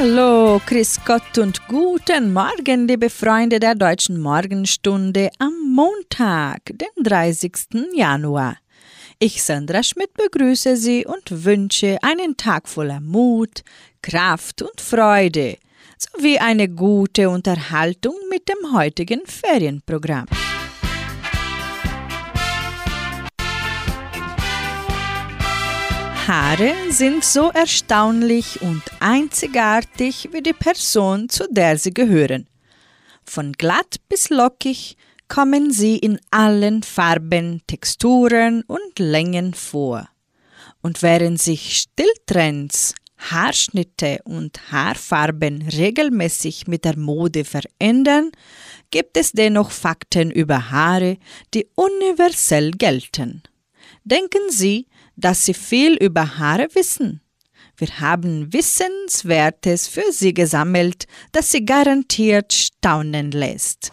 Hallo, Chris Gott und guten Morgen, liebe Freunde der deutschen Morgenstunde am Montag, den 30. Januar. Ich, Sandra Schmidt, begrüße Sie und wünsche einen Tag voller Mut, Kraft und Freude sowie eine gute Unterhaltung mit dem heutigen Ferienprogramm. Haare sind so erstaunlich und einzigartig wie die Person, zu der sie gehören. Von glatt bis lockig kommen sie in allen Farben, Texturen und Längen vor. Und während sich Stilltrends, Haarschnitte und Haarfarben regelmäßig mit der Mode verändern, gibt es dennoch Fakten über Haare, die universell gelten. Denken Sie, dass Sie viel über Haare wissen. Wir haben Wissenswertes für Sie gesammelt, das Sie garantiert staunen lässt.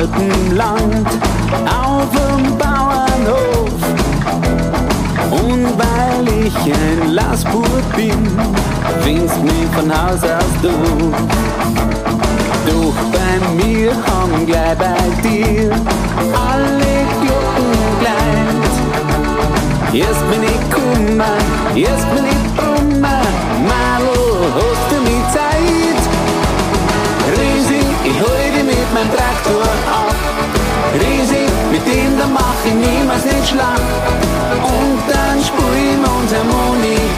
Alpenland auf dem Bauernhof. Und weil ich ein Lastbub bin, findest mich von Haus aus du. Doch bei mir haben gleich bei dir alle Glocken gleich. Jetzt bin ich Kummer, jetzt bin ich Schlag. Und dann spielen wir uns Harmonika,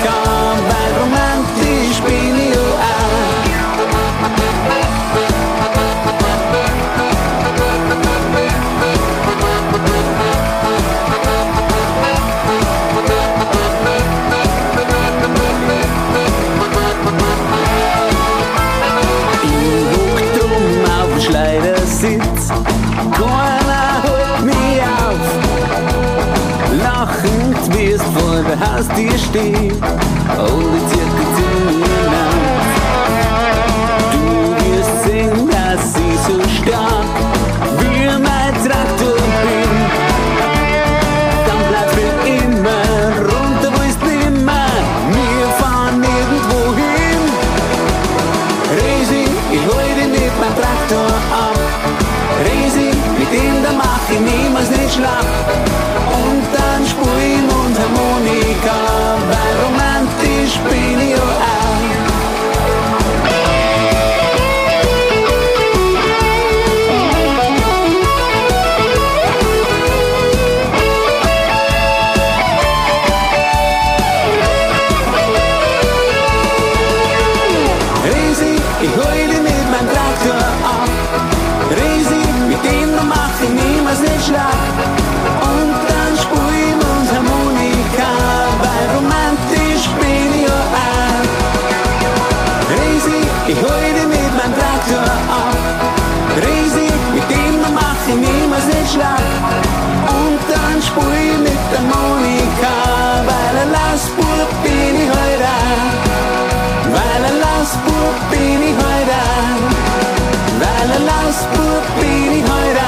vor der Haustür stehen und mit meinem Traktor ab. Resi, mit da mach ich niemals nicht schlapp. Und dann spielen wir uns Harmonika, weil romantisch bin ich ja auch. Resi, ich hol dich mit meinem Traktor ab. Resi, mit da mach ich niemals nicht schlapp. Und dann spiel mit der Monika, Lausbub bin ich heute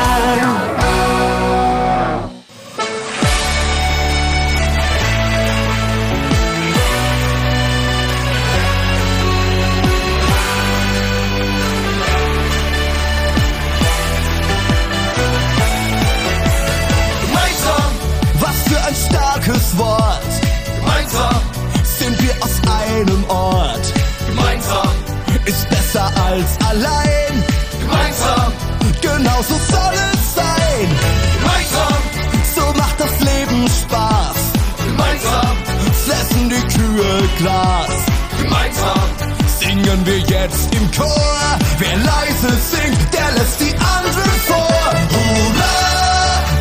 für ein starkes Wort. gemeinsam, Sind wir aus einem Ort. gemeinsam, Ist besser als allein genau so soll es sein. Gemeinsam, so macht das Leben Spaß. Gemeinsam, fressen die Kühe Glas. Gemeinsam, singen wir jetzt im Chor. Wer leise singt, der lässt die anderen vor. Hurra,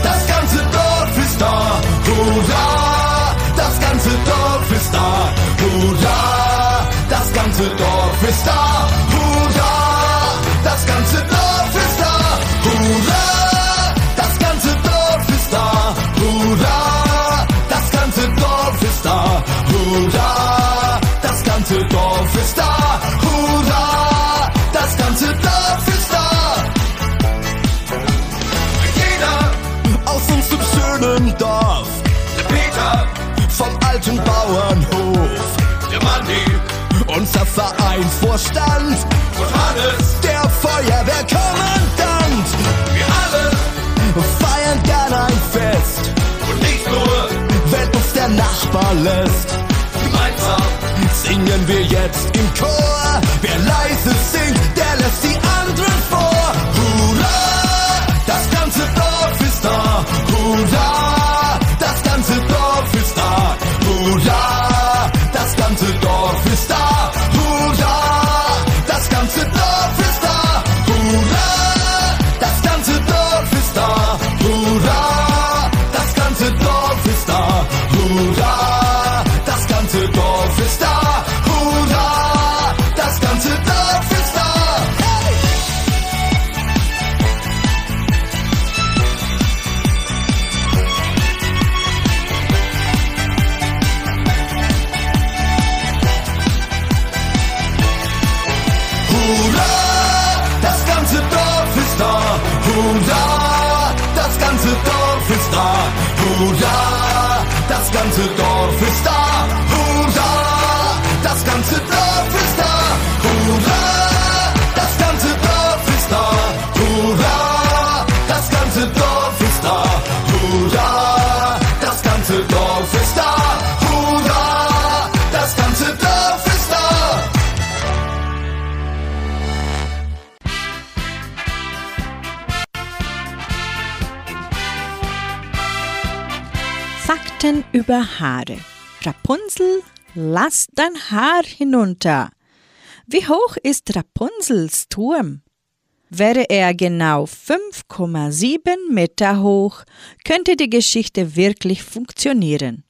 das ganze Dorf ist da. Hurra, das ganze Dorf ist da. Hurra, das ganze Dorf ist da. Unser Vereinsvorstand, und Hannes, der Feuerwehrkommandant. wir alle Feiern gern ein Fest, und nicht nur wenn uns der Nachbar lässt. gemeinsam. Singen wir jetzt im Chor. Wer leise singt, der lässt die anderen vor. Hurra, das ganze Dorf ist da. Hurra, das ganze Dorf ist da. Hurra, das ganze Dorf ist da. Haare. Rapunzel, lass dein Haar hinunter. Wie hoch ist Rapunzels Turm? Wäre er genau 5,7 Meter hoch, könnte die Geschichte wirklich funktionieren.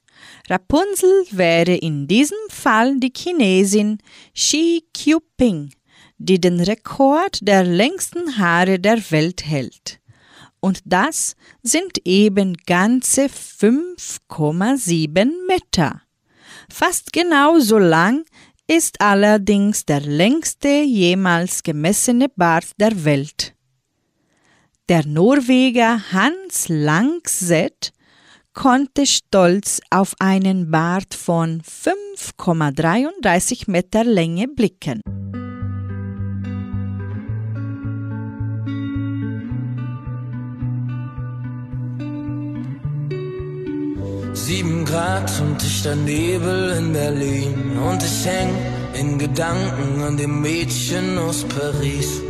Rapunzel wäre in diesem Fall die Chinesin Xi Qiuping, die den Rekord der längsten Haare der Welt hält. Und das sind eben ganze 5,7 Meter. Fast genau so lang ist allerdings der längste jemals gemessene Bart der Welt. Der Norweger Hans Langseth konnte stolz auf einen Bart von 5,33 Meter Länge blicken. Sieben Grad und dichter Nebel in Berlin und ich häng in Gedanken an dem Mädchen aus Paris.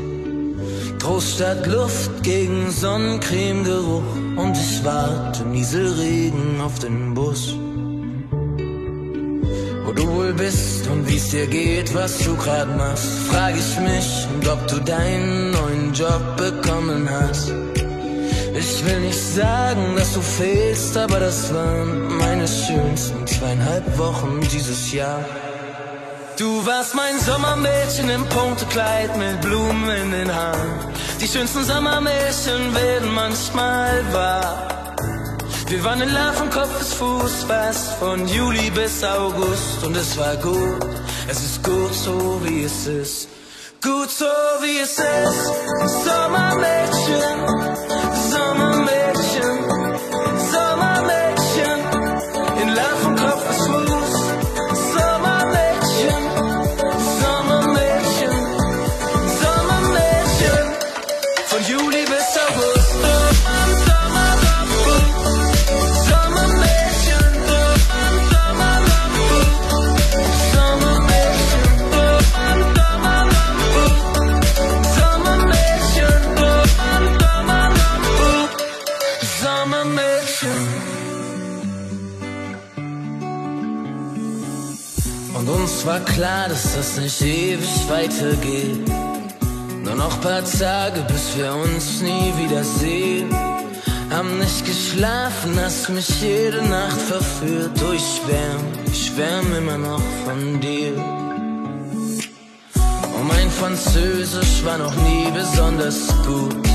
Großstadtluft gegen Sonnencremegeruch und ich warte Nieselregen auf den Bus. Wo du wohl bist und wie's dir geht, was du grad machst, frag ich mich und ob du deinen neuen Job bekommen hast. Ich will nicht sagen, dass du fehlst, aber das waren meine schönsten zweieinhalb Wochen dieses Jahr. Du warst mein Sommermädchen im Punktekleid mit Blumen in den Haaren. Die schönsten Sommermädchen werden manchmal wahr. Wir waren in Love von Kopf bis Fuß, fast von Juli bis August. Und es war gut, es ist gut so wie es ist. Gut so wie es ist. Sommermädchen, woman. Das nicht ewig weitergeht. Nur noch paar Tage, bis wir uns nie wiedersehen. Haben nicht geschlafen, hast mich jede Nacht verführt. Oh, ich schwärm, ich schwärm immer noch von dir. Und mein Französisch war noch nie besonders gut.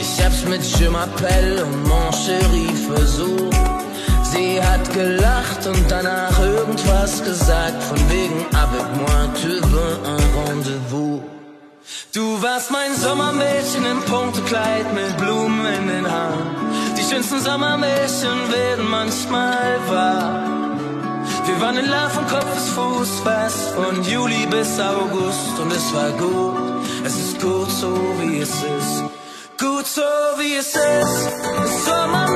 Ich hab's mit Je m'appelle und Mon Chéri versucht. Sie hat gelacht und danach irgendwas gesagt, von wegen avec moi tu veux un rendezvous. Du warst mein Sommermädchen im Punktekleid mit Blumen in den Haaren. Die schönsten Sommermädchen werden manchmal wahr. Wir waren in Love von Kopf bis Fuß, was von Juli bis August. Und es war gut, es ist gut so wie es ist. Gut so wie es ist, Sommermädchen.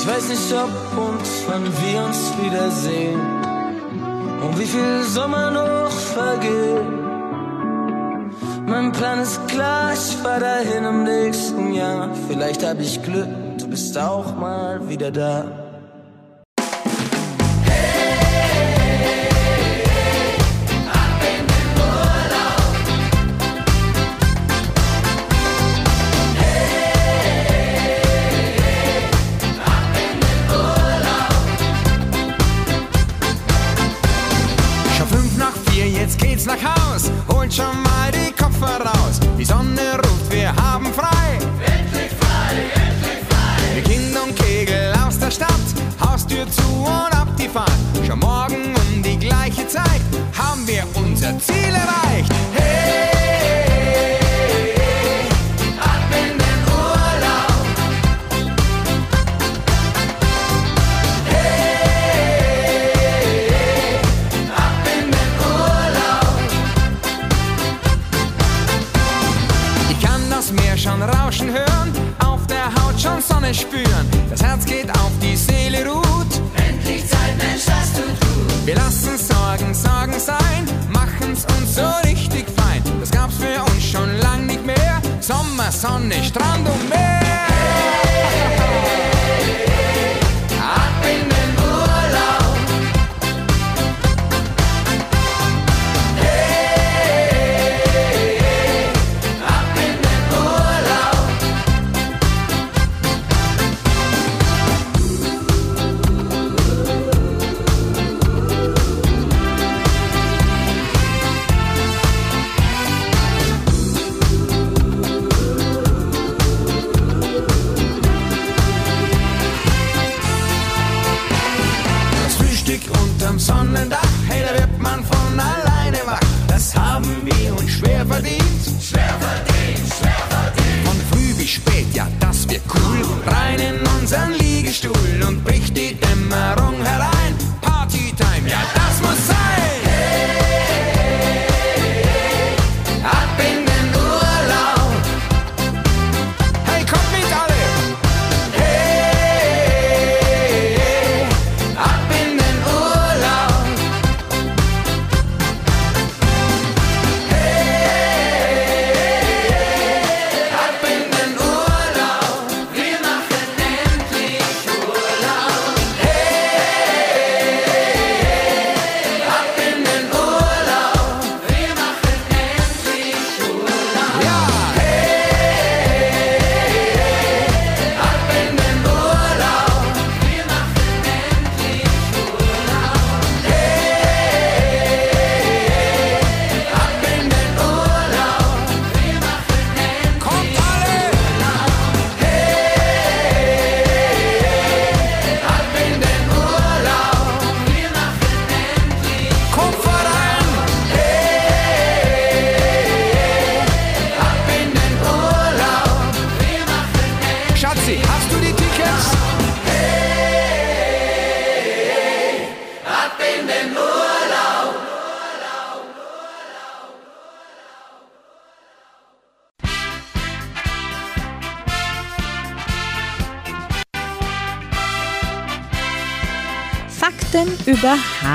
Ich weiß nicht, ob und wann wir uns wiedersehen und wie viel Sommer noch vergeht. Mein Plan ist klar, ich fahr dahin im nächsten Jahr. Vielleicht hab ich Glück, du bist auch mal wieder da.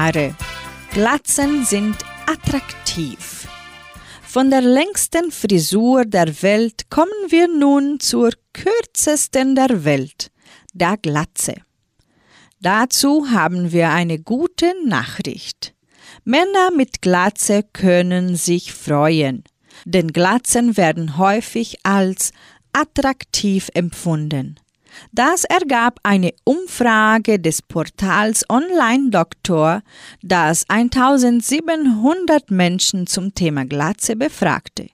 Haare. Glatzen sind attraktiv. Von der längsten Frisur der Welt kommen wir nun zur kürzesten der Welt, der Glatze. Dazu haben wir eine gute Nachricht. Männer mit Glatze können sich freuen, denn Glatzen werden häufig als attraktiv empfunden. Das ergab eine Umfrage des Portals Online Doktor, das 1700 Menschen zum Thema Glatze befragte.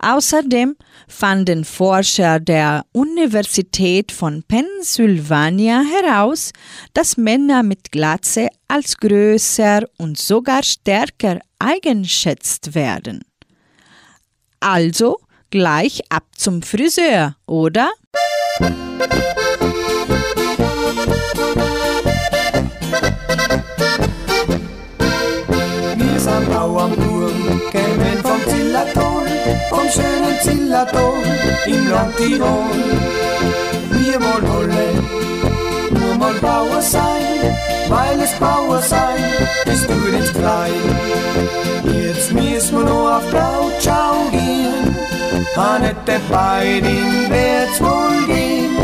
Außerdem fanden Forscher der Universität von Pennsylvania heraus, dass Männer mit Glatze als größer und sogar stärker eingeschätzt werden. Also gleich ab zum Friseur, oder? Wir sind Bauernbuben, kämen vom Zillertal, vom schönen Zillertal im Land Tirol. Wir wollen alle nur mal Bauer sein, weil es Bauer sein ist tut ins Klein. Jetzt müssen wir nur auf Blautschau gehen, an der Beidin wird's wohl gehen.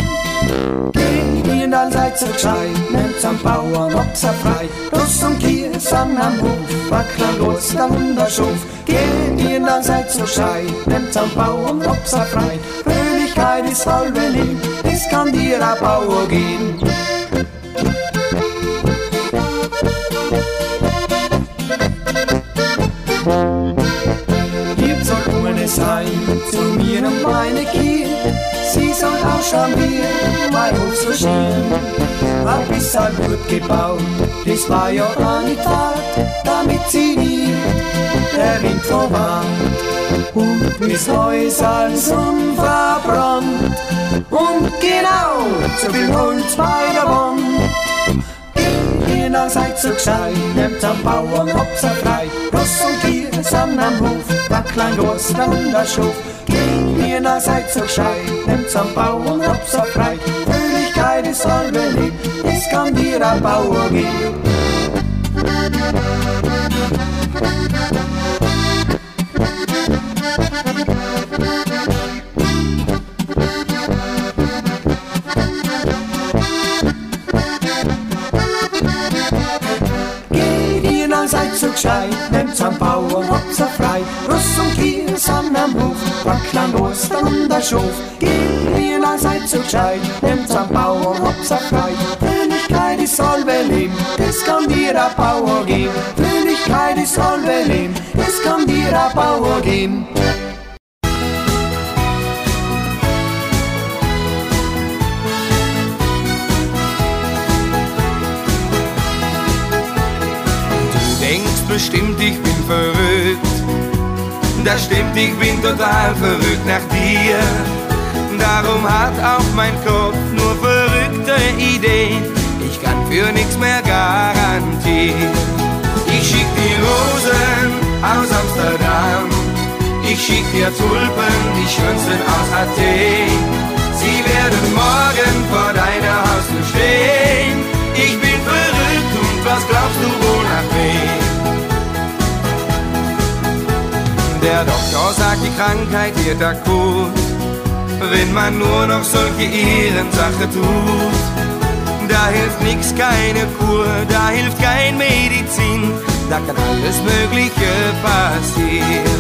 Ihr dann seid so gescheit, nehmt am Bauern, ob's er frei. Russ und Kies an am Hof, wackler los, der Wunderschuf. Ihr dann seid so gescheit, nehmt am Bauern, ob's er frei. Fröhlichkeit ist halbe Leben, es kann dir ein Bauer gehen. Und meine Kiel. Sie soll ausschauen wie mein Hof so schön. Hab ich gut gebaut, das war ja eine Tat, damit sie nie der Wind verwandt. Und das Haus als unverbrannt. Und genau, so viel Holz bei der Wand. Ihr seid so gescheit, nehmt am Bauern, habt's er frei. Ross und Kier sind am Hof, Wacklein, Groß, der Hunderschuf. Ihr seid so gescheit, nehmt am Bauern, habt's er frei. Fröhlichkeit ist halbe Leben, es kann dir ein Bauer geben. Seid so gescheit, nehmt's am Bauern, habt's er frei. Sind am Hof, Wackland, Ostern und der Schof. Geht ihr dann seid so gescheit, nehmt's am Bauern, habt's er frei. Fröhlichkeit ist halbe Leben, das kann dir ein Bauer geben. Fröhlichkeit ist halbe Leben, das kann dir ein Bauer geben. Bestimmt, ich bin verrückt. Das stimmt, ich bin total verrückt nach dir. Darum hat auch mein Kopf nur verrückte Ideen. Ich kann für nichts mehr garantieren. Ich schick dir Rosen aus Amsterdam. Ich schick dir Tulpen, die schönsten aus Athen. Sie werden morgen vor deiner Haustür stehen. Ich bin verrückt und was glaubst du wohl nach wem? Der Doktor sagt, die Krankheit wird akut, wenn man nur noch solche Ehrensache tut. Da hilft nix, keine Kur, da hilft kein Medizin, da kann alles Mögliche passieren.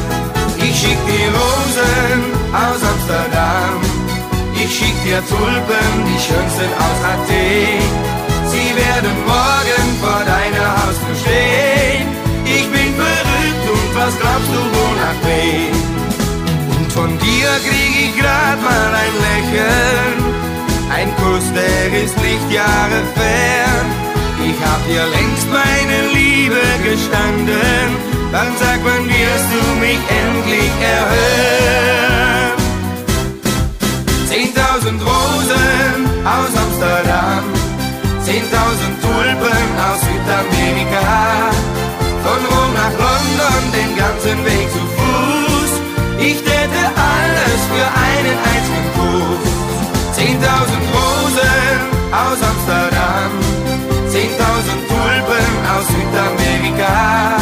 Ich schick dir Rosen aus Amsterdam, ich schick dir Tulpen, die schönsten aus Athen. Sie werden morgen vor deiner Haustür stehen. Was glaubst du wohl nach wem? Und von dir krieg ich grad mal ein Lächeln. Ein Kuss, der ist Lichtjahre fern. Ich hab dir längst meine Liebe gestanden. Dann sag, wann wirst du mich endlich erhören? Zehntausend Rosen aus Amsterdam, zehntausend Tulpen aus Südamerika. Von Rom nach London den ganzen Weg zu Fuß. Ich täte alles für einen einzigen Kuss. Zehntausend Rosen aus Amsterdam, zehntausend Tulpen aus Südamerika.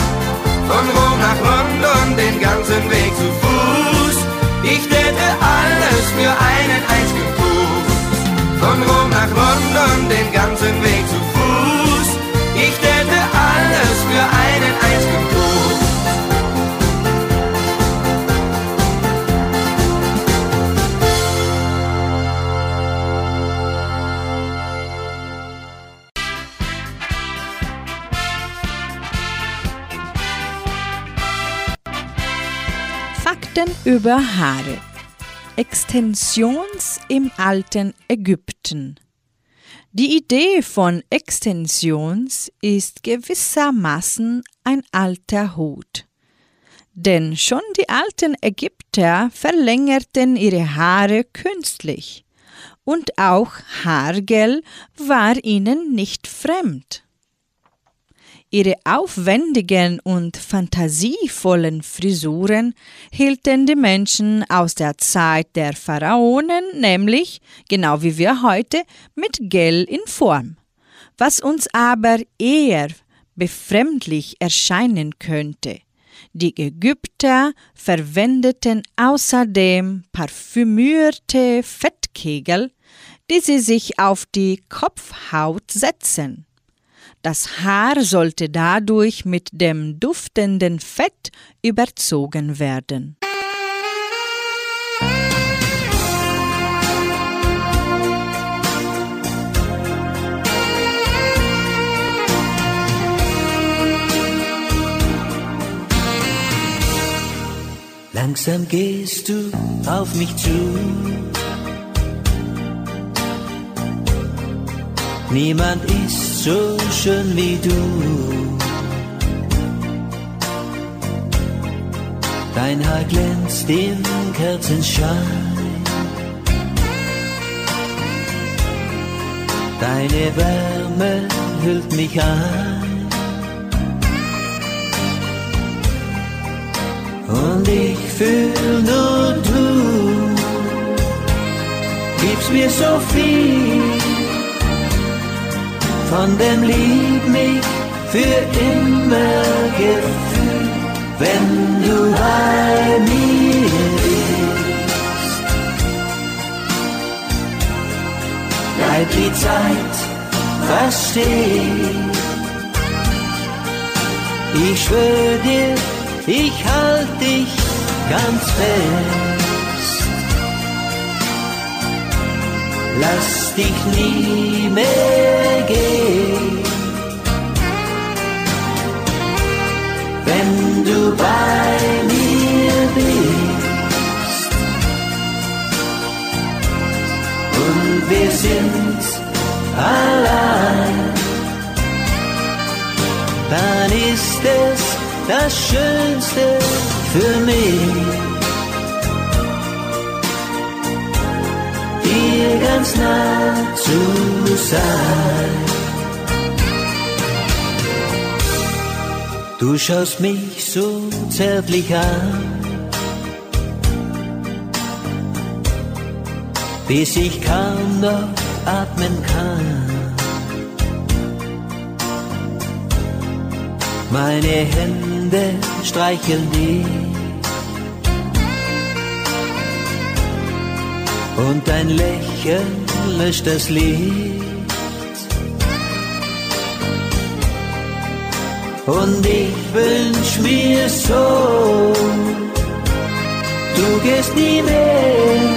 Von Rom nach London den ganzen Weg zu Fuß. Ich täte alles für einen einzigen Kuss. Von Rom nach London den ganzen Weg über Haare. Extensions im alten Ägypten. Die Idee von Extensions ist gewissermaßen ein alter Hut. Denn schon die alten Ägypter verlängerten ihre Haare künstlich. Und auch Haargel war ihnen nicht fremd. Ihre aufwendigen und fantasievollen Frisuren hielten die Menschen aus der Zeit der Pharaonen, nämlich, genau wie wir heute, mit Gel in Form. Was uns aber eher befremdlich erscheinen könnte. Die Ägypter verwendeten außerdem parfümierte Fettkegel, die sie sich auf die Kopfhaut setzen. Das Haar sollte dadurch mit dem duftenden Fett überzogen werden. Langsam gehst du auf mich zu. Niemand ist so schön wie du. Dein Haar glänzt im Kerzenschein. Deine Wärme hüllt mich ein. Und ich fühl nur du gibst mir so viel von dem Lieb mich für immer Gefühl, wenn du bei mir bist. Bleibt die Zeit fast stehen. Ich schwör dir, ich halt dich ganz fest. Lass dich nie mehr gehen. Wenn du bei mir bist. Und wir sind allein. Dann ist es das Schönste für mich, dir ganz nah zu sein. Du schaust mich so zärtlich an, bis ich kaum noch atmen kann. Meine Hände streicheln dich und dein Lächeln löscht das Licht. Und ich wünsch mir so, du gehst nie mehr,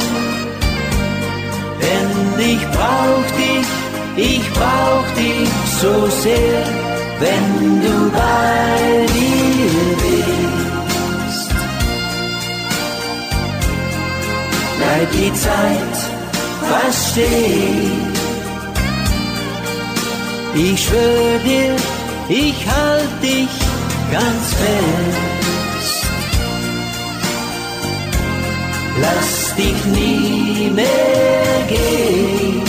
denn ich brauch dich, ich brauch dich so sehr wenn du bei mir bist. Bleibt die Zeit fast stehen. Ich schwör dir, ich halt dich ganz fest. Lass dich nie mehr gehen.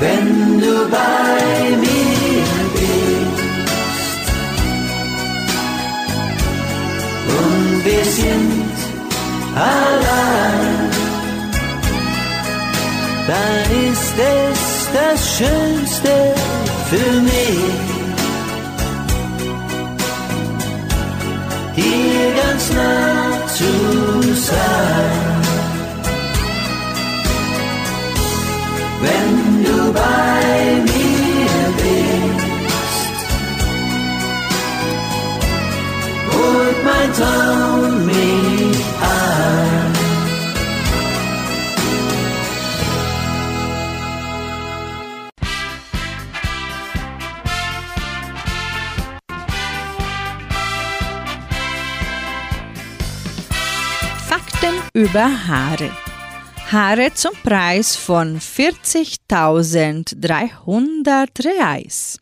wenn du bei sind allein, dann ist es das Schönste für mich. Hier ganz nah zu sein. wenn du bei mir bist. Holt mein Traum mich an. Fakten über Haare. Haare zum Preis von 40.300 Reais.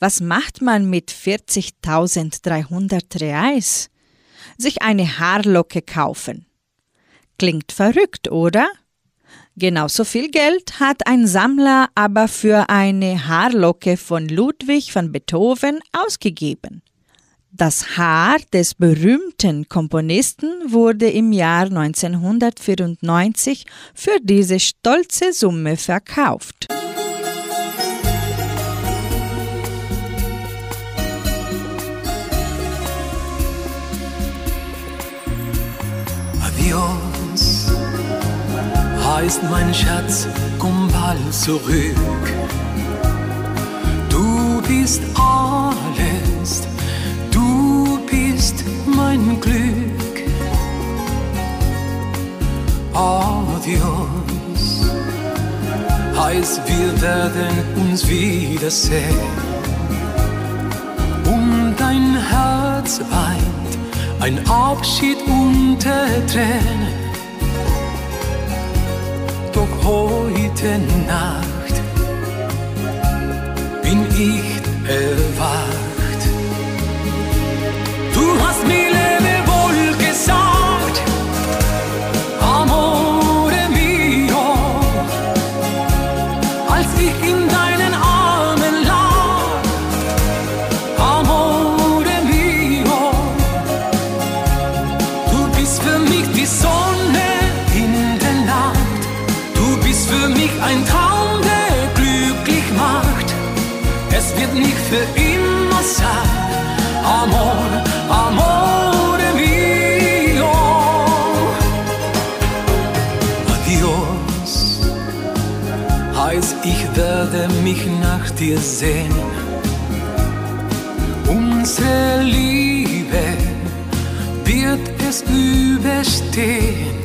Was macht man mit 40.300 Reais? Sich eine Haarlocke kaufen. Klingt verrückt, oder? Genauso viel Geld hat ein Sammler aber für eine Haarlocke von Ludwig van Beethoven ausgegeben. Das Haar des berühmten Komponisten wurde im Jahr 1994 für diese stolze Summe verkauft. Heißt mein Schatz, komm bald zurück. Du bist alles, du bist mein Glück. Adios, heißt wir werden uns wiedersehen. Um dein Herz weint ein Abschied unter Tränen. Doch heute Nacht bin ich erwacht. Sehnen. Unsere Liebe wird es überstehen.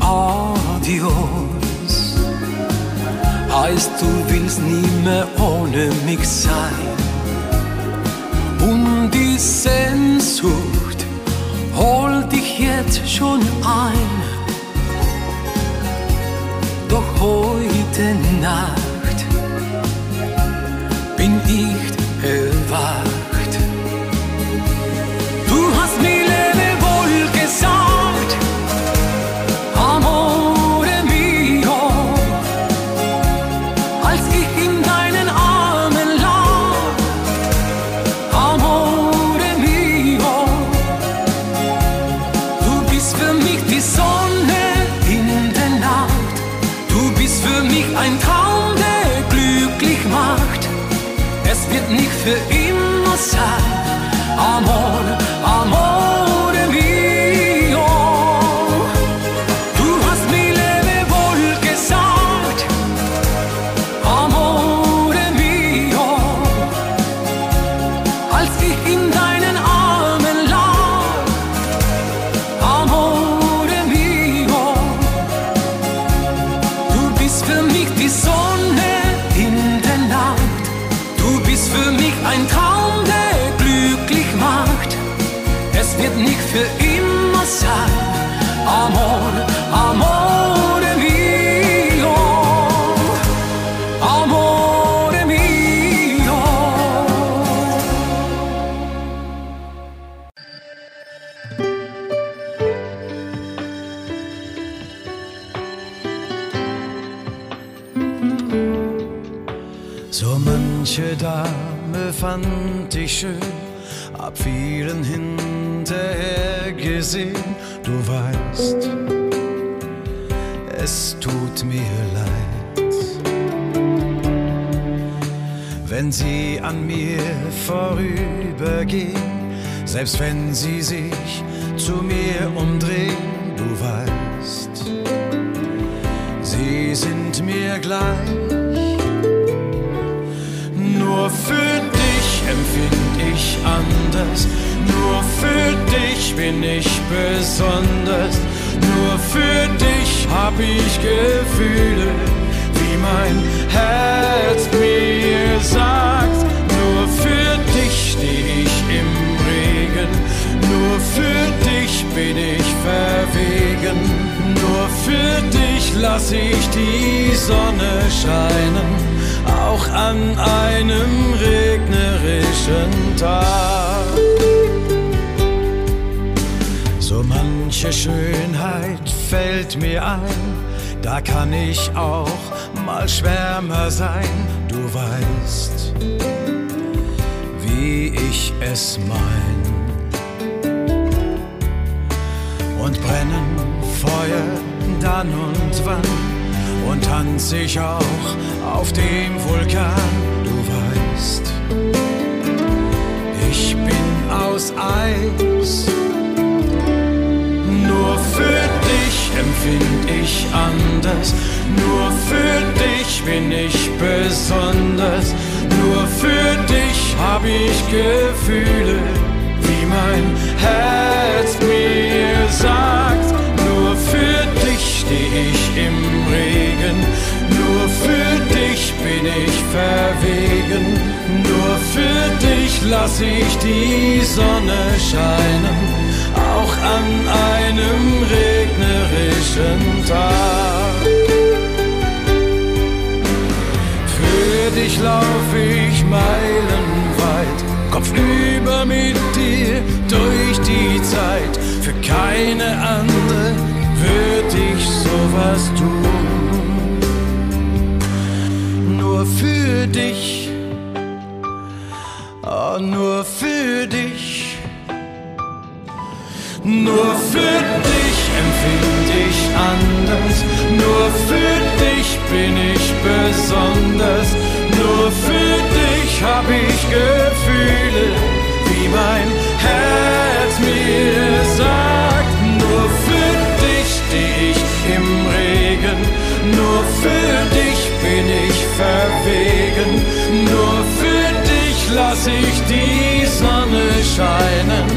Adios heißt, du willst nie mehr ohne mich sein. Und die Sehnsucht holt dich jetzt schon ein. Doch heute Nacht bin ich erwacht. An mir vorübergehen, selbst wenn sie sich zu mir umdrehen. Du weißt, sie sind mir gleich. Nur für dich empfind ich anders. Nur für dich bin ich besonders. Nur für dich hab ich Gefühle, wie mein Herz mir sagt. Nur für dich bin ich verwegen, nur für dich lass ich die Sonne scheinen, auch an einem regnerischen Tag. So manche Schönheit fällt mir ein, da kann ich auch mal schwärmer sein, du weißt, wie ich es mein. Und brennen Feuer dann und wann. Und tanz ich auch auf dem Vulkan, du weißt, ich bin aus Eis. Nur für dich empfind ich anders, nur für dich bin ich besonders, nur für dich hab ich Gefühle, mein Herz mir sagt. Nur für dich steh ich im Regen, nur für dich bin ich verwegen, nur für dich lass ich die Sonne scheinen auch an einem regnerischen Tag. Für dich lauf ich meilenweit, kopfüber mit dir durch die Zeit. Für keine andere würd ich sowas tun. Nur für dich, oh, nur für dich. Nur für dich empfind ich anders, nur für dich bin ich besonders, nur für dich hab ich Gefühle, wie mein Herz mir sagt. Nur für dich steh ich im Regen, nur für dich bin ich verwegen, nur für dich lass ich die Sonne scheinen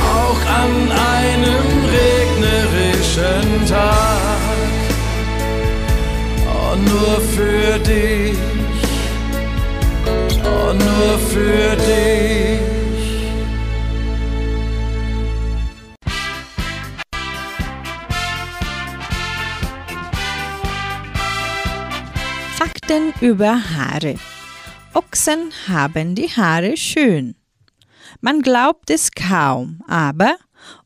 auch an einem regnerischen Tag. Oh, nur für dich, nur für dich. Fakten über Haare. Ochsen haben die Haare schön. Man glaubt es kaum, aber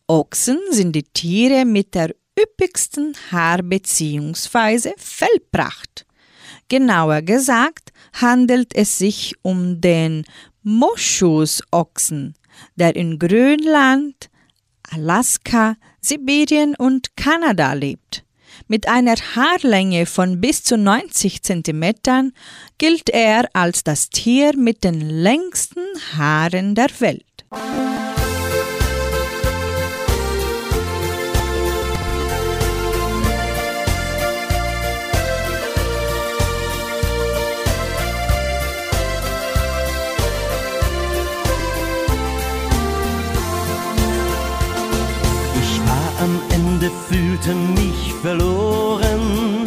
Ochsen sind die Tiere mit der üppigsten Haar- bzw. Fellpracht. Genauer gesagt handelt es sich um den Moschusochsen, der in Grönland, Alaska, Sibirien und Kanada lebt. Mit einer Haarlänge von bis zu 90 cm gilt er als das Tier mit den längsten Haaren der Welt. Fühlte mich verloren.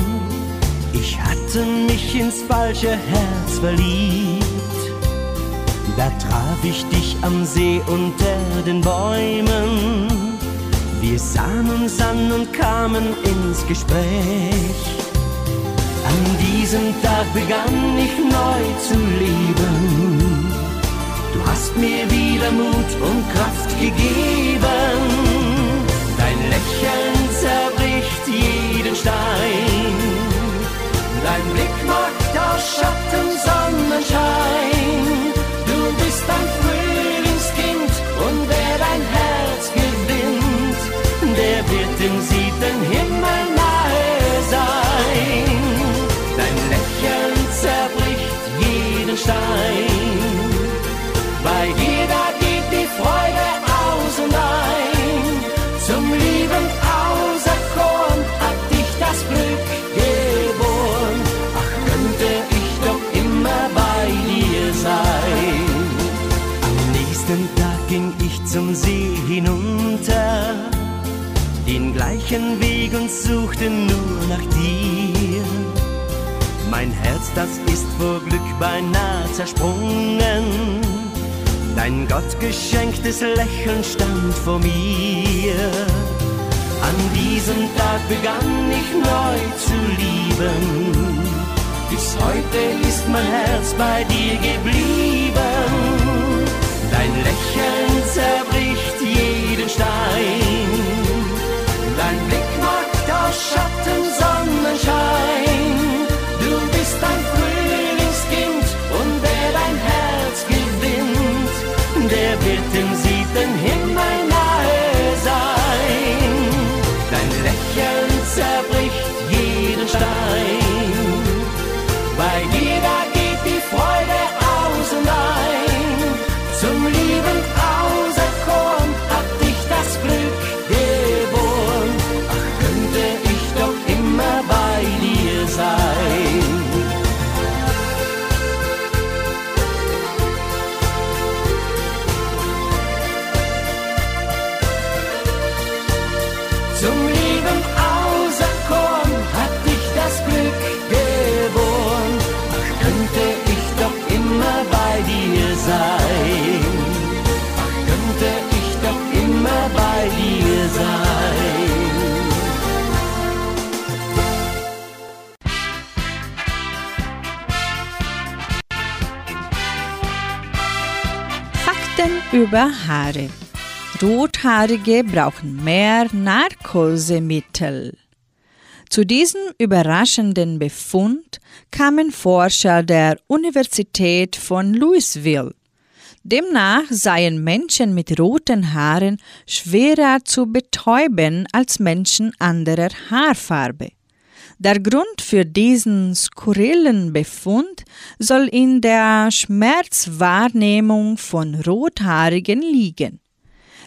Ich hatte mich ins falsche Herz verliebt. Da traf ich dich am See unter den Bäumen. Wir sahen uns an und kamen ins Gespräch. An diesem Tag begann ich neu zu leben. Du hast mir wieder Mut und Kraft gegeben. Dein Lächeln jeden Stein. Dein Blick macht aus Schatten Sonnenschein. Du bist ein Frühlingskind und wer dein Herz gewinnt, der wird im siebten Himmel nahe sein. Dein Lächeln zerbricht jeden Stein. Zum See hinunter, den gleichen Weg und suchte nur nach dir. Mein Herz, das ist vor Glück beinahe zersprungen. Dein gottgeschenktes Lächeln stand vor mir. An diesem Tag begann ich neu zu lieben. Bis heute ist mein Herz bei dir geblieben. Lächeln zerbricht jeden Stein. Dein Blick macht aus Schatten Sonnenschein. Du bist ein Frühlingskind und wer dein Herz gewinnt, der wird dem siebten Himmel nahe über Haare. Rothaarige brauchen mehr Narkosemittel. Zu diesem überraschenden Befund kamen Forscher der Universität von Louisville. Demnach seien Menschen mit roten Haaren schwerer zu betäuben als Menschen anderer Haarfarbe. Der Grund für diesen skurrilen Befund soll in der Schmerzwahrnehmung von Rothaarigen liegen.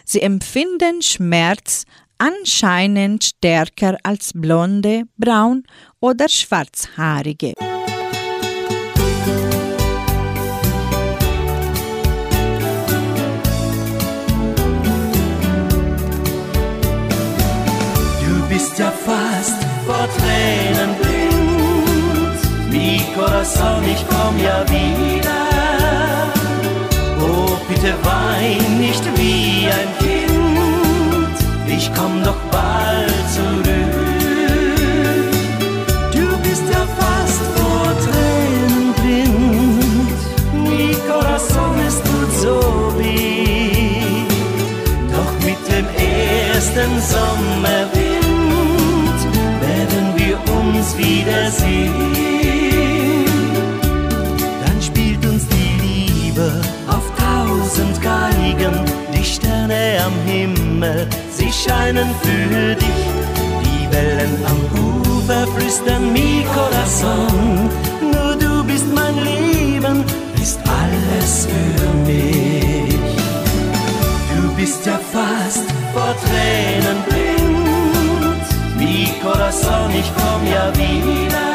Sie empfinden Schmerz anscheinend stärker als blonde, braun oder schwarzhaarige. Du bist ja fast vor Tränen blind. Mi corazón, ich komm ja wieder. Oh, bitte wein nicht wie ein Kind. Ich komm doch bald zurück. Du bist ja fast vor Tränen blind. Mi es tut so weh. Doch mit dem ersten wir uns wiedersehen. Dann spielt uns die Liebe auf tausend Geigen, die Sterne am Himmel, sie scheinen für dich. Die Wellen am Ufer flüstern mi corazón, nur du bist mein Leben, bist alles für mich. Du bist ja fast vor Tränen. Corazón, ich komm ja wieder.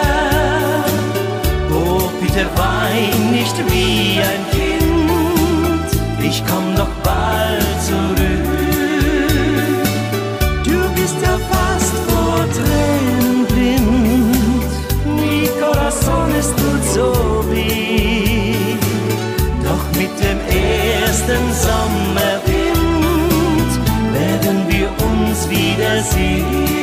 Oh, bitte wein nicht wie ein Kind. Ich komm doch bald zurück. Du bist ja fast vor Tränen blind. Mi corazón, es tut so weh. Doch mit dem ersten Sommerwind werden wir uns wiedersehen.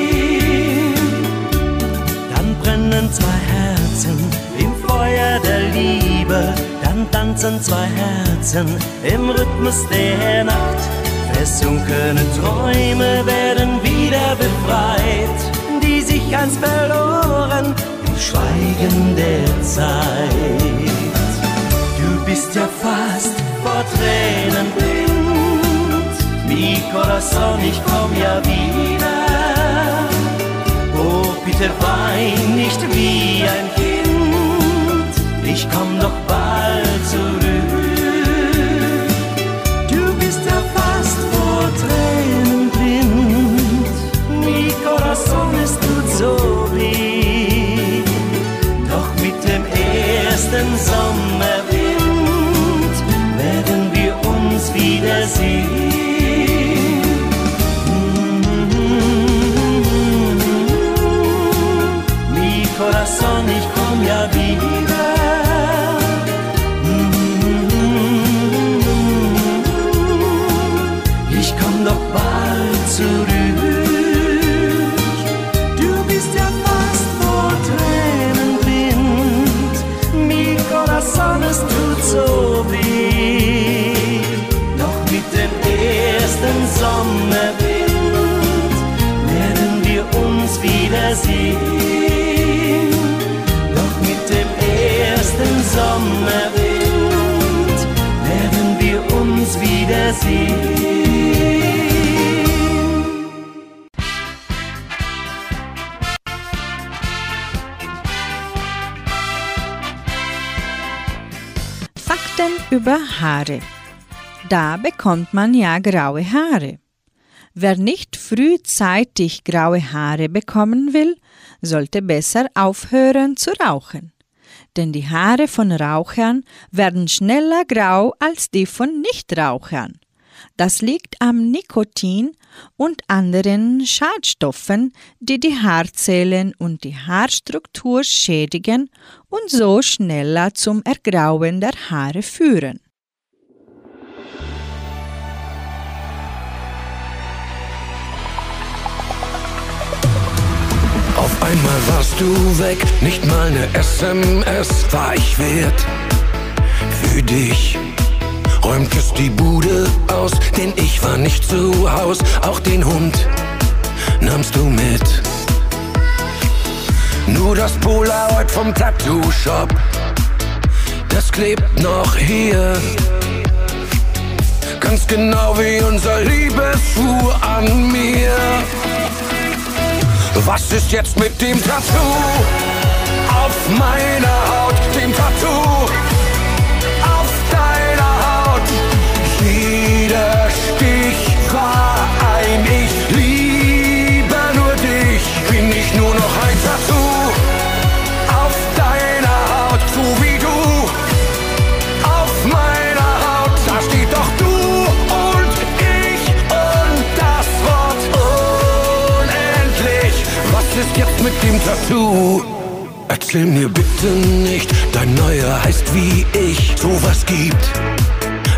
Zwei Herzen im Feuer der Liebe. Dann tanzen zwei Herzen im Rhythmus der Nacht. Versunkene Träume werden wieder befreit, die sich einst verloren im Schweigen der Zeit. Du bist ja fast vor Tränen blind. Mi corazón, ich komm ja wieder. Ziel. Mit dem ersten Sommerwind werden wir uns wiedersehen. über Haare. Da bekommt man ja graue Haare. Wer nicht frühzeitig graue Haare bekommen will, sollte besser aufhören zu rauchen. Denn die Haare von Rauchern werden schneller grau als die von Nichtrauchern. Das liegt am Nikotin und anderen Schadstoffen, die die Haarzellen und die Haarstruktur schädigen und so schneller zum Ergrauen der Haare führen. Einmal warst du weg, nicht mal ne SMS war ich wert. Für dich räumtest die Bude aus, denn ich war nicht zu Haus. Auch den Hund nahmst du mit. Nur das Polaroid vom Tattoo-Shop, das klebt noch hier. Ganz genau wie unser Liebesruh an mir. Was ist jetzt mit dem Tattoo? Auf meiner Haut, dem Tattoo. Mit dem Tattoo? Erzähl mir bitte nicht, dein neuer heißt wie ich. Sowas gibt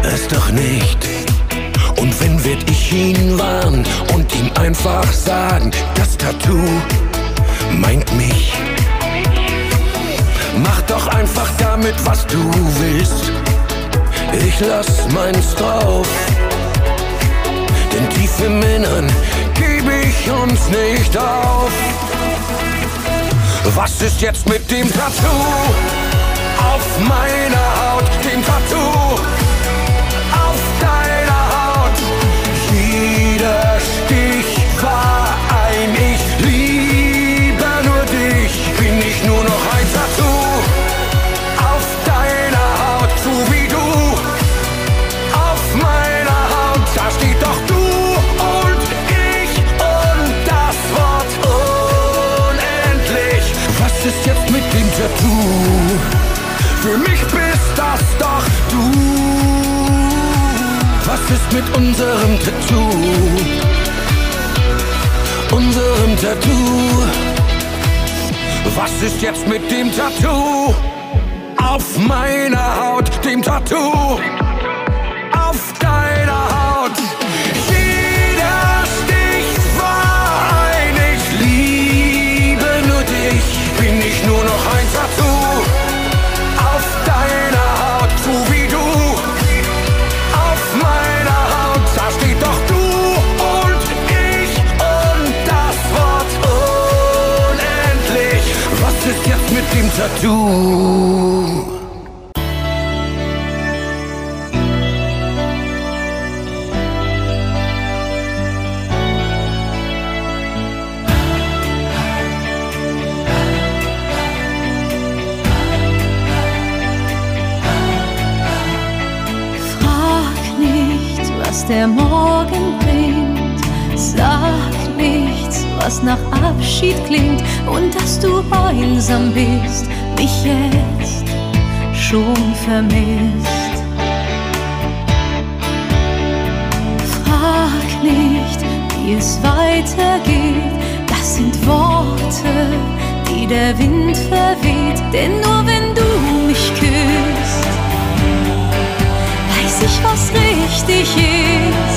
es doch nicht. Und wenn werd ich ihn warnen und ihm einfach sagen, das Tattoo meint mich. Mach doch einfach damit, was du willst. Ich lass meins drauf. Denn tief im Innern geb ich uns nicht auf. Was ist jetzt mit dem Tattoo? Auf meiner Haut, dem Tattoo. Ist mit unserem Tattoo? Unserem Tattoo. Was ist jetzt mit dem Tattoo? Auf meiner Haut, dem Tattoo. Tattoo? Der Morgen was nach Abschied klingt. Und dass du einsam bist, mich jetzt schon vermisst. Frag nicht, wie es weitergeht. Das sind Worte, die der Wind verweht. Denn nur wenn du mich küsst, weiß ich, was richtig ist.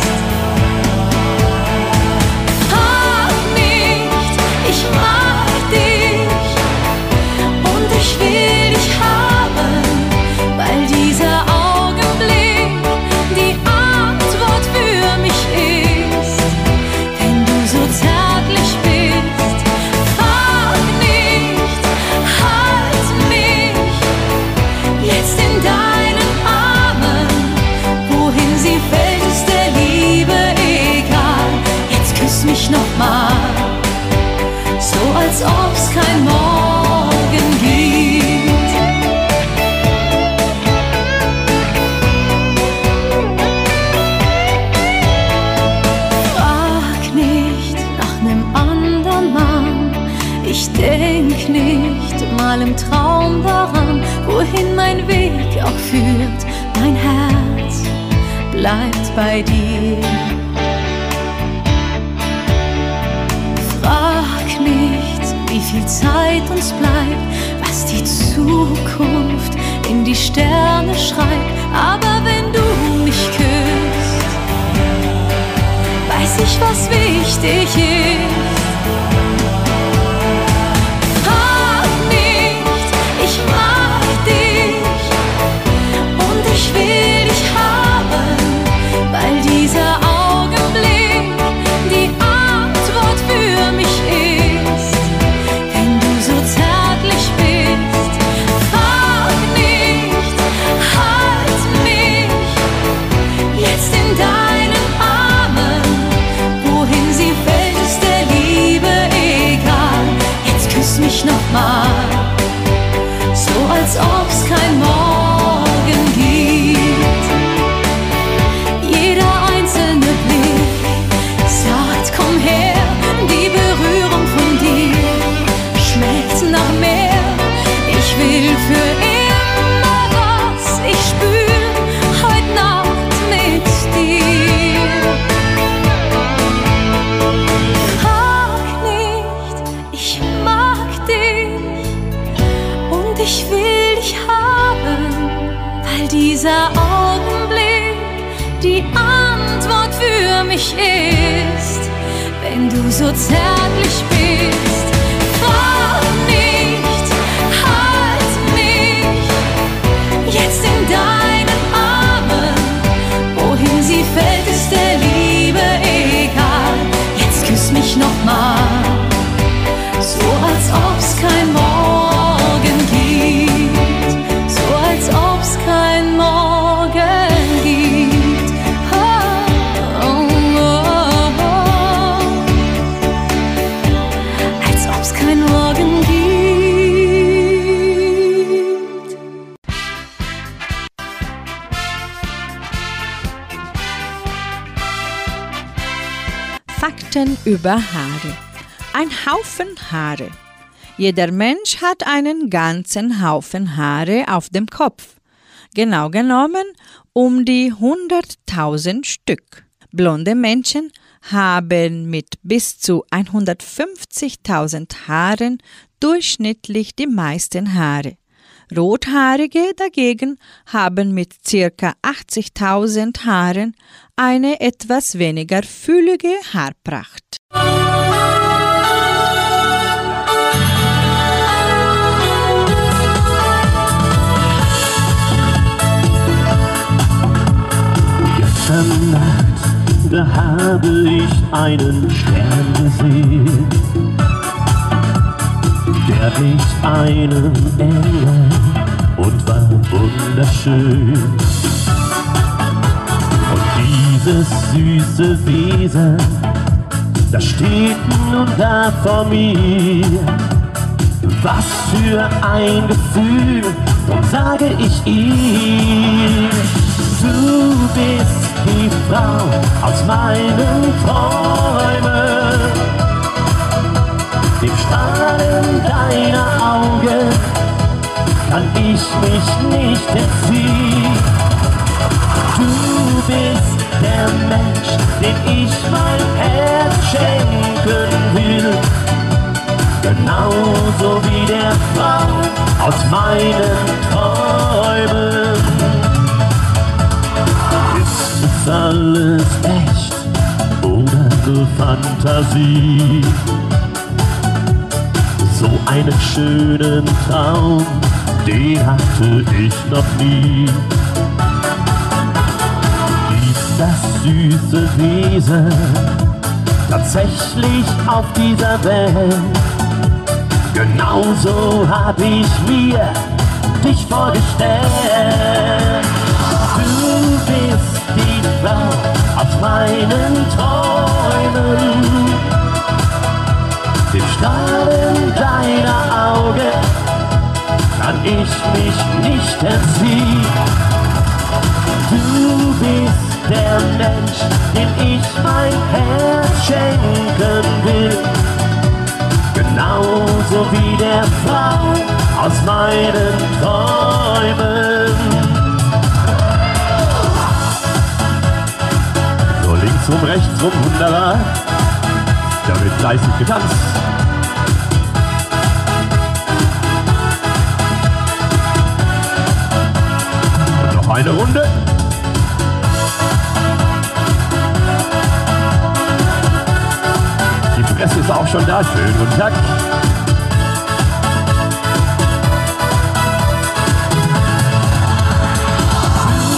Über Haare. Ein Haufen Haare. Jeder Mensch hat einen ganzen Haufen Haare auf dem Kopf. Genau genommen um die 100.000 Stück. Blonde Menschen haben mit bis zu 150.000 Haaren durchschnittlich die meisten Haare. Rothaarige dagegen haben mit ca. 80.000 Haaren eine etwas weniger füllige Haarpracht. Gestern Nacht, da habe ich einen Stern gesehen, der glich einem Engel und war wunderschön. Dieses süße Wesen, das steht nun da vor mir. Was für ein Gefühl, drum sage ich ihr. Du bist die Frau aus meinen Träumen. Dem Strahlen deiner Augen kann ich mich nicht entziehen. Du bist der Mensch, dem ich mein Herz schenken will. Genauso wie der Frau aus meinen Träumen. Ist es alles echt oder nur Fantasie? So einen schönen Traum, den hatte ich noch nie. Süße Wesen tatsächlich auf dieser Welt? Genauso hab ich mir dich vorgestellt. Du bist die Frau aus meinen Träumen. Dem Strahlen deiner Augen kann ich mich nicht entziehen. Der Mensch, dem ich mein Herz schenken will. genauso wie der Frau aus meinen Träumen. So links rum, rechts rum, wunderbar, da wird fleißig getanzt. Eine Runde. Presse ist auch schon da. Schönen guten Tag.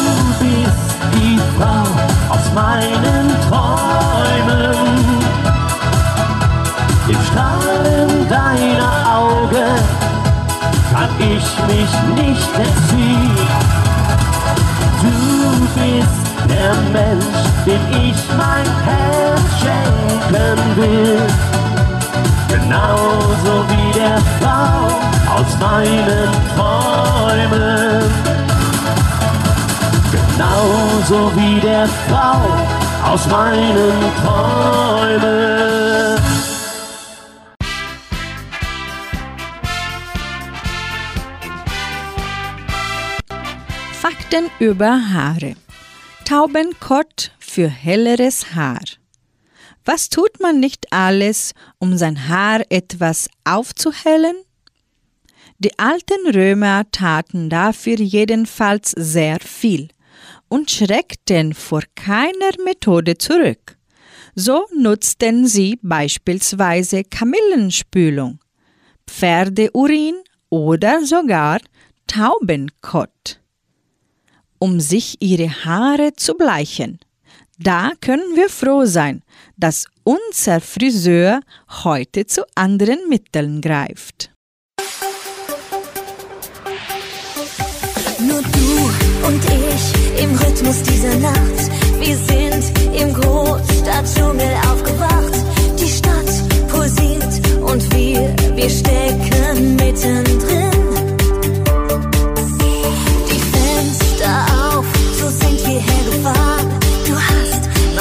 Du bist die Frau aus meinen Träumen. Im Strahlen deiner Augen kann ich mich nicht entziehen. Du bist der Mensch, dem ich mein Herz schenken will. Genauso wie der Frau aus meinen Träumen. Genauso wie der Frau aus meinen Träumen. Fakten über Haare. Taubenkott für helleres Haar. Was tut man nicht alles, um sein Haar etwas aufzuhellen? Die alten Römer taten dafür jedenfalls sehr viel und schreckten vor keiner Methode zurück. So nutzten sie beispielsweise Kamillenspülung, Pferdeurin oder sogar Taubenkott um sich ihre Haare zu bleichen. Da können wir froh sein, dass unser Friseur heute zu anderen Mitteln greift. Nur du und ich im Rhythmus dieser Nacht. Wir sind im Großstadtdschungel aufgewacht. Die Stadt pulsiert und wir, wir stecken mittendrin.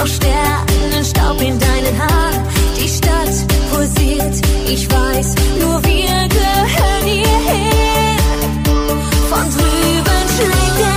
Noch Sternenstaub in deinen Haaren. Die Stadt pulsiert, ich weiß, nur wir gehören hierhin. Von drüben schlägt der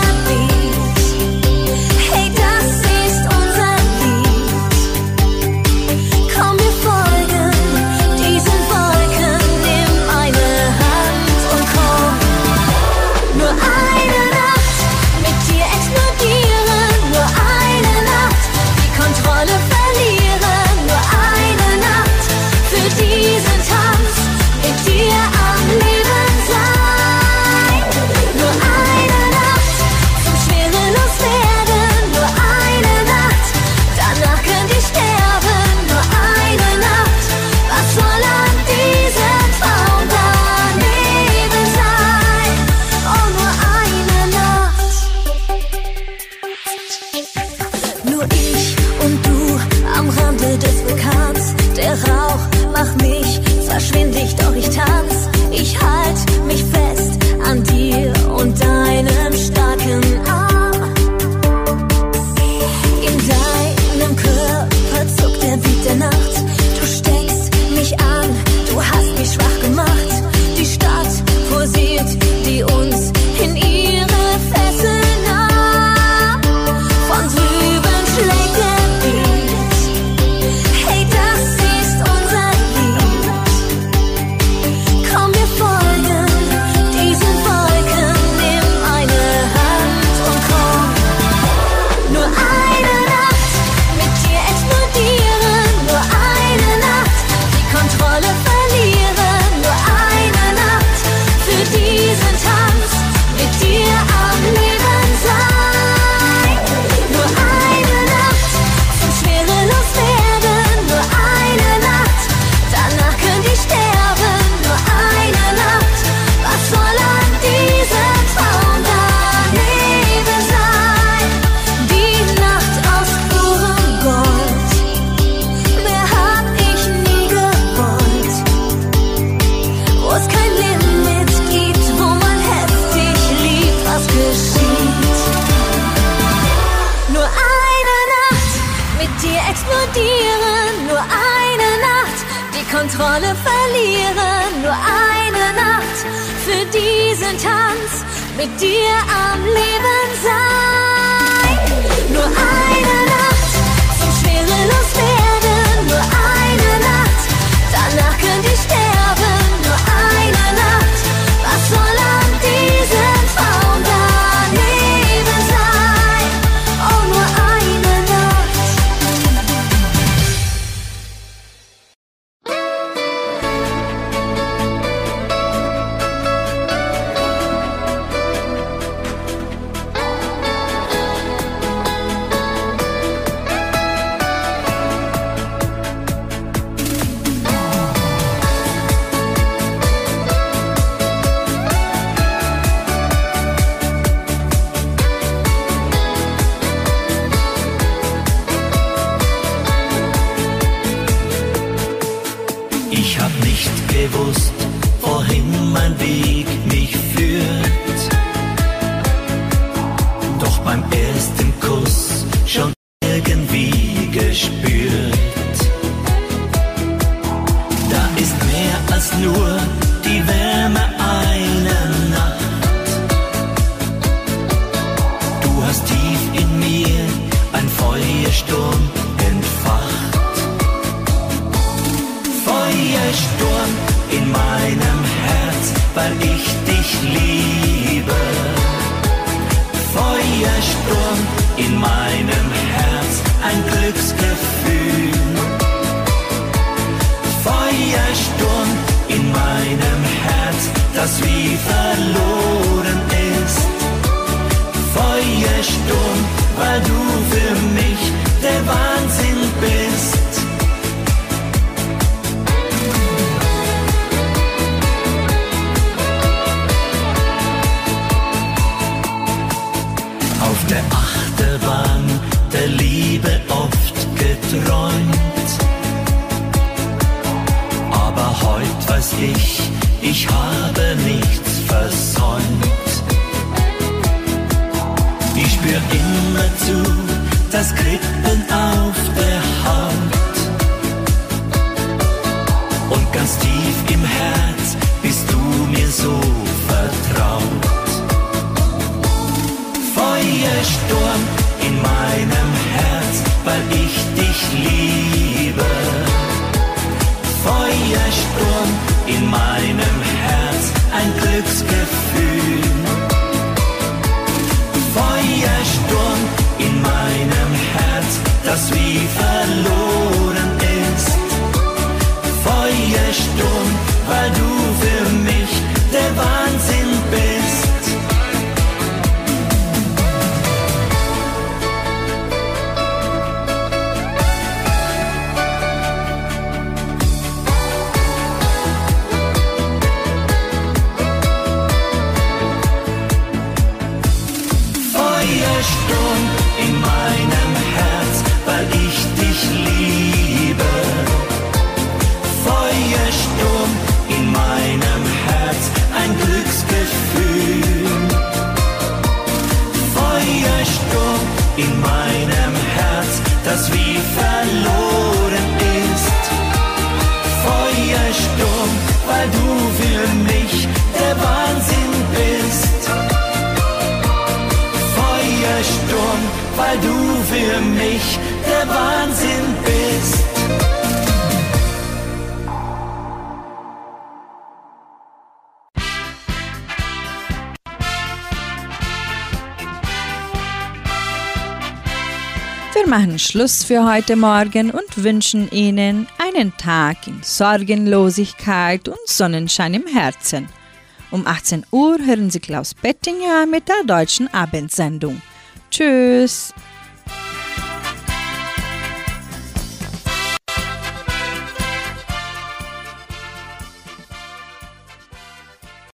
Schluss für heute Morgen und wünschen Ihnen einen Tag in Sorgenlosigkeit und Sonnenschein im Herzen. Um 18 Uhr hören Sie Klaus Bettinger mit der deutschen Abendsendung. Tschüss!